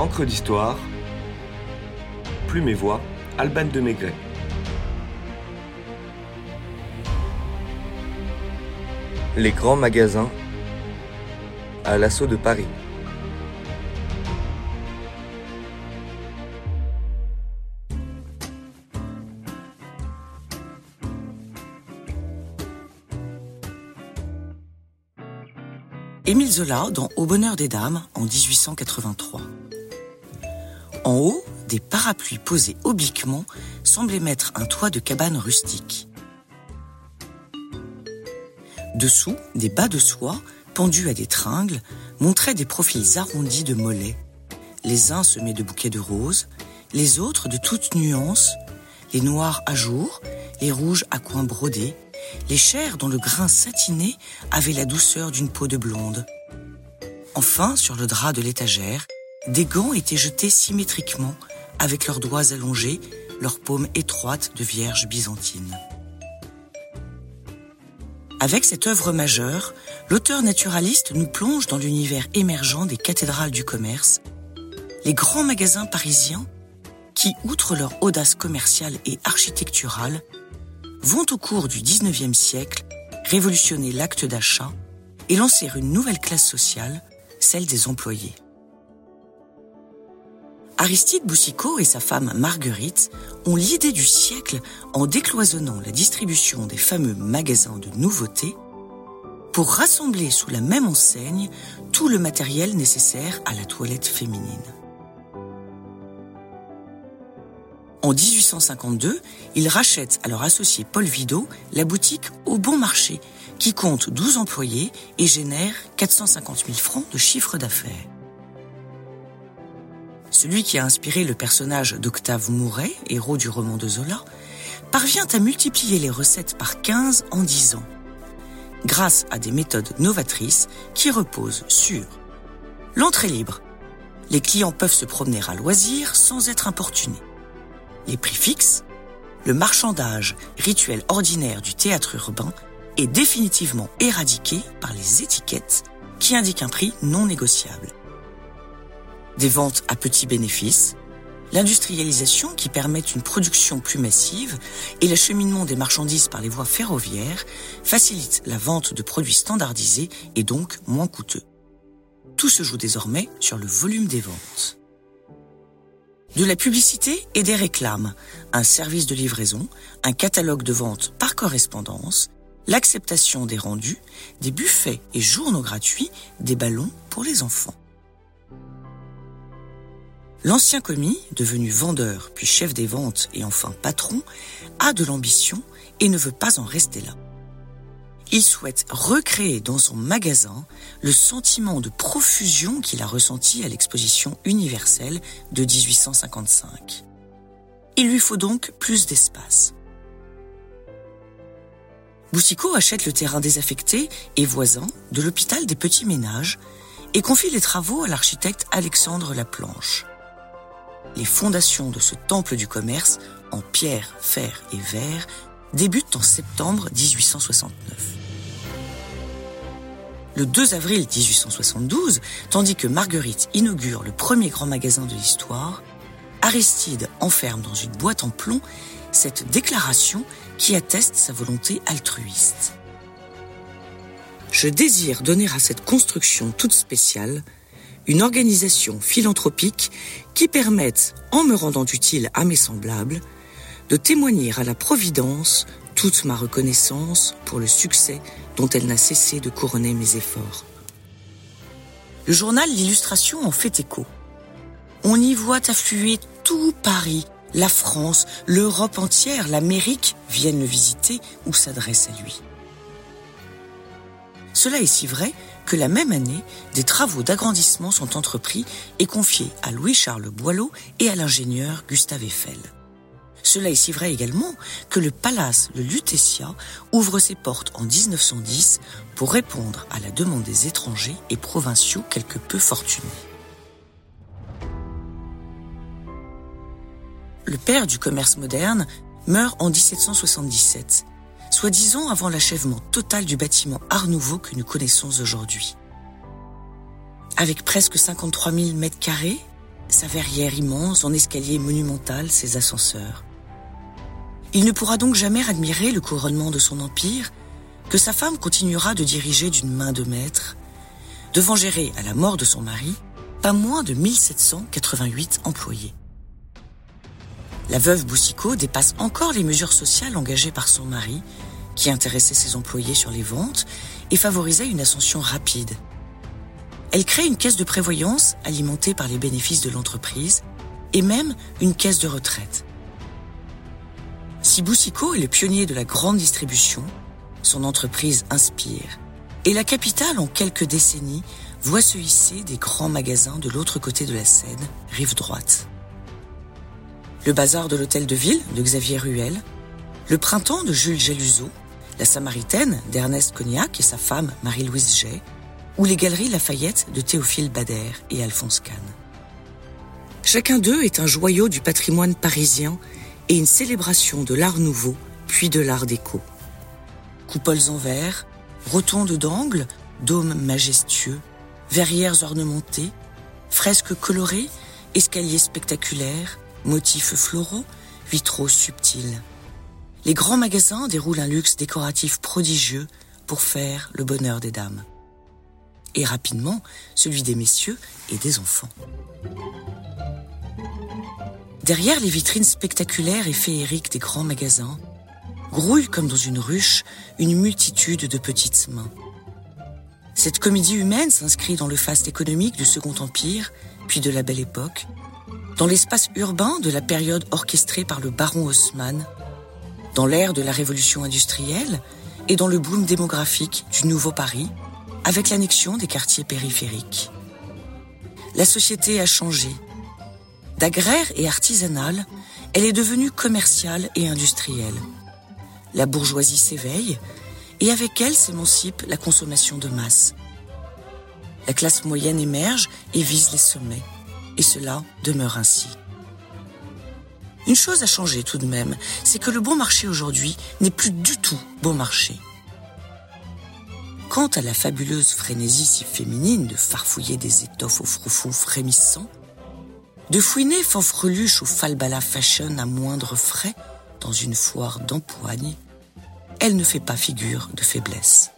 Encre d'histoire, Plume et Voix, Alban de Maigret. Les grands magasins à l'assaut de Paris. Émile Zola dans Au bonheur des dames en 1883. En haut, des parapluies posés obliquement semblaient mettre un toit de cabane rustique. Dessous, des bas de soie, pendus à des tringles, montraient des profils arrondis de mollets. Les uns semés de bouquets de roses, les autres de toutes nuances, les noirs à jour, les rouges à coins brodés, les chairs dont le grain satiné avait la douceur d'une peau de blonde. Enfin, sur le drap de l'étagère, des gants étaient jetés symétriquement, avec leurs doigts allongés, leurs paumes étroites de vierges byzantines. Avec cette œuvre majeure, l'auteur naturaliste nous plonge dans l'univers émergent des cathédrales du commerce, les grands magasins parisiens qui, outre leur audace commerciale et architecturale, vont au cours du XIXe siècle révolutionner l'acte d'achat et lancer une nouvelle classe sociale, celle des employés. Aristide Boussicot et sa femme Marguerite ont l'idée du siècle en décloisonnant la distribution des fameux magasins de nouveautés pour rassembler sous la même enseigne tout le matériel nécessaire à la toilette féminine. En 1852, ils rachètent à leur associé Paul Vidot la boutique Au Bon Marché, qui compte 12 employés et génère 450 000 francs de chiffre d'affaires. Celui qui a inspiré le personnage d'Octave Mouret, héros du roman de Zola, parvient à multiplier les recettes par 15 en 10 ans, grâce à des méthodes novatrices qui reposent sur l'entrée libre. Les clients peuvent se promener à loisir sans être importunés les prix fixes, le marchandage, rituel ordinaire du théâtre urbain, est définitivement éradiqué par les étiquettes qui indiquent un prix non négociable. Des ventes à petits bénéfices, l'industrialisation qui permet une production plus massive et l'acheminement des marchandises par les voies ferroviaires facilitent la vente de produits standardisés et donc moins coûteux. Tout se joue désormais sur le volume des ventes. De la publicité et des réclames, un service de livraison, un catalogue de vente par correspondance, l'acceptation des rendus, des buffets et journaux gratuits, des ballons pour les enfants. L'ancien commis, devenu vendeur puis chef des ventes et enfin patron, a de l'ambition et ne veut pas en rester là. Il souhaite recréer dans son magasin le sentiment de profusion qu'il a ressenti à l'exposition universelle de 1855. Il lui faut donc plus d'espace. Boussicot achète le terrain désaffecté et voisin de l'hôpital des petits ménages et confie les travaux à l'architecte Alexandre Laplanche. Les fondations de ce temple du commerce, en pierre, fer et verre, débutent en septembre 1869 le 2 avril 1872, tandis que Marguerite inaugure le premier grand magasin de l'histoire, Aristide enferme dans une boîte en plomb cette déclaration qui atteste sa volonté altruiste. Je désire donner à cette construction toute spéciale une organisation philanthropique qui permette, en me rendant utile à mes semblables, de témoigner à la Providence toute ma reconnaissance pour le succès dont elle n'a cessé de couronner mes efforts. Le journal L'Illustration en fait écho. On y voit affluer tout Paris, la France, l'Europe entière, l'Amérique viennent le visiter ou s'adressent à lui. Cela est si vrai que la même année, des travaux d'agrandissement sont entrepris et confiés à Louis-Charles Boileau et à l'ingénieur Gustave Eiffel. Cela est si vrai également que le palace de Lutetia ouvre ses portes en 1910 pour répondre à la demande des étrangers et provinciaux quelque peu fortunés. Le père du commerce moderne meurt en 1777, soit dix ans avant l'achèvement total du bâtiment Art Nouveau que nous connaissons aujourd'hui. Avec presque 53 000 mètres carrés, sa verrière immense, son escalier monumental, ses ascenseurs. Il ne pourra donc jamais admirer le couronnement de son empire, que sa femme continuera de diriger d'une main de maître, devant gérer, à la mort de son mari, pas moins de 1788 employés. La veuve Boussicot dépasse encore les mesures sociales engagées par son mari, qui intéressait ses employés sur les ventes et favorisait une ascension rapide. Elle crée une caisse de prévoyance alimentée par les bénéfices de l'entreprise et même une caisse de retraite. Si Boussicot est le pionnier de la grande distribution, son entreprise inspire. Et la capitale, en quelques décennies, voit se hisser des grands magasins de l'autre côté de la Seine, rive droite. Le bazar de l'hôtel de ville de Xavier Ruel, le printemps de Jules Jaluseau, la Samaritaine d'Ernest Cognac et sa femme Marie-Louise Jay, ou les galeries Lafayette de Théophile Bader et Alphonse Kahn. Chacun d'eux est un joyau du patrimoine parisien et une célébration de l'art nouveau, puis de l'art déco. Coupoles en verre, rotondes d'angle, dômes majestueux, verrières ornementées, fresques colorées, escaliers spectaculaires, motifs floraux, vitraux subtils. Les grands magasins déroulent un luxe décoratif prodigieux pour faire le bonheur des dames. Et rapidement, celui des messieurs et des enfants. Derrière les vitrines spectaculaires et féeriques des grands magasins, grouille comme dans une ruche une multitude de petites mains. Cette comédie humaine s'inscrit dans le faste économique du Second Empire, puis de la Belle Époque, dans l'espace urbain de la période orchestrée par le baron Haussmann, dans l'ère de la révolution industrielle et dans le boom démographique du Nouveau Paris, avec l'annexion des quartiers périphériques. La société a changé. D'agraire et artisanale, elle est devenue commerciale et industrielle. La bourgeoisie s'éveille et avec elle s'émancipe la consommation de masse. La classe moyenne émerge et vise les sommets, et cela demeure ainsi. Une chose a changé tout de même, c'est que le bon marché aujourd'hui n'est plus du tout bon marché. Quant à la fabuleuse frénésie si féminine de farfouiller des étoffes aux froufrous frémissants, de fouiner fanfreluche ou falbala fashion à moindre frais dans une foire d'empoigne, elle ne fait pas figure de faiblesse.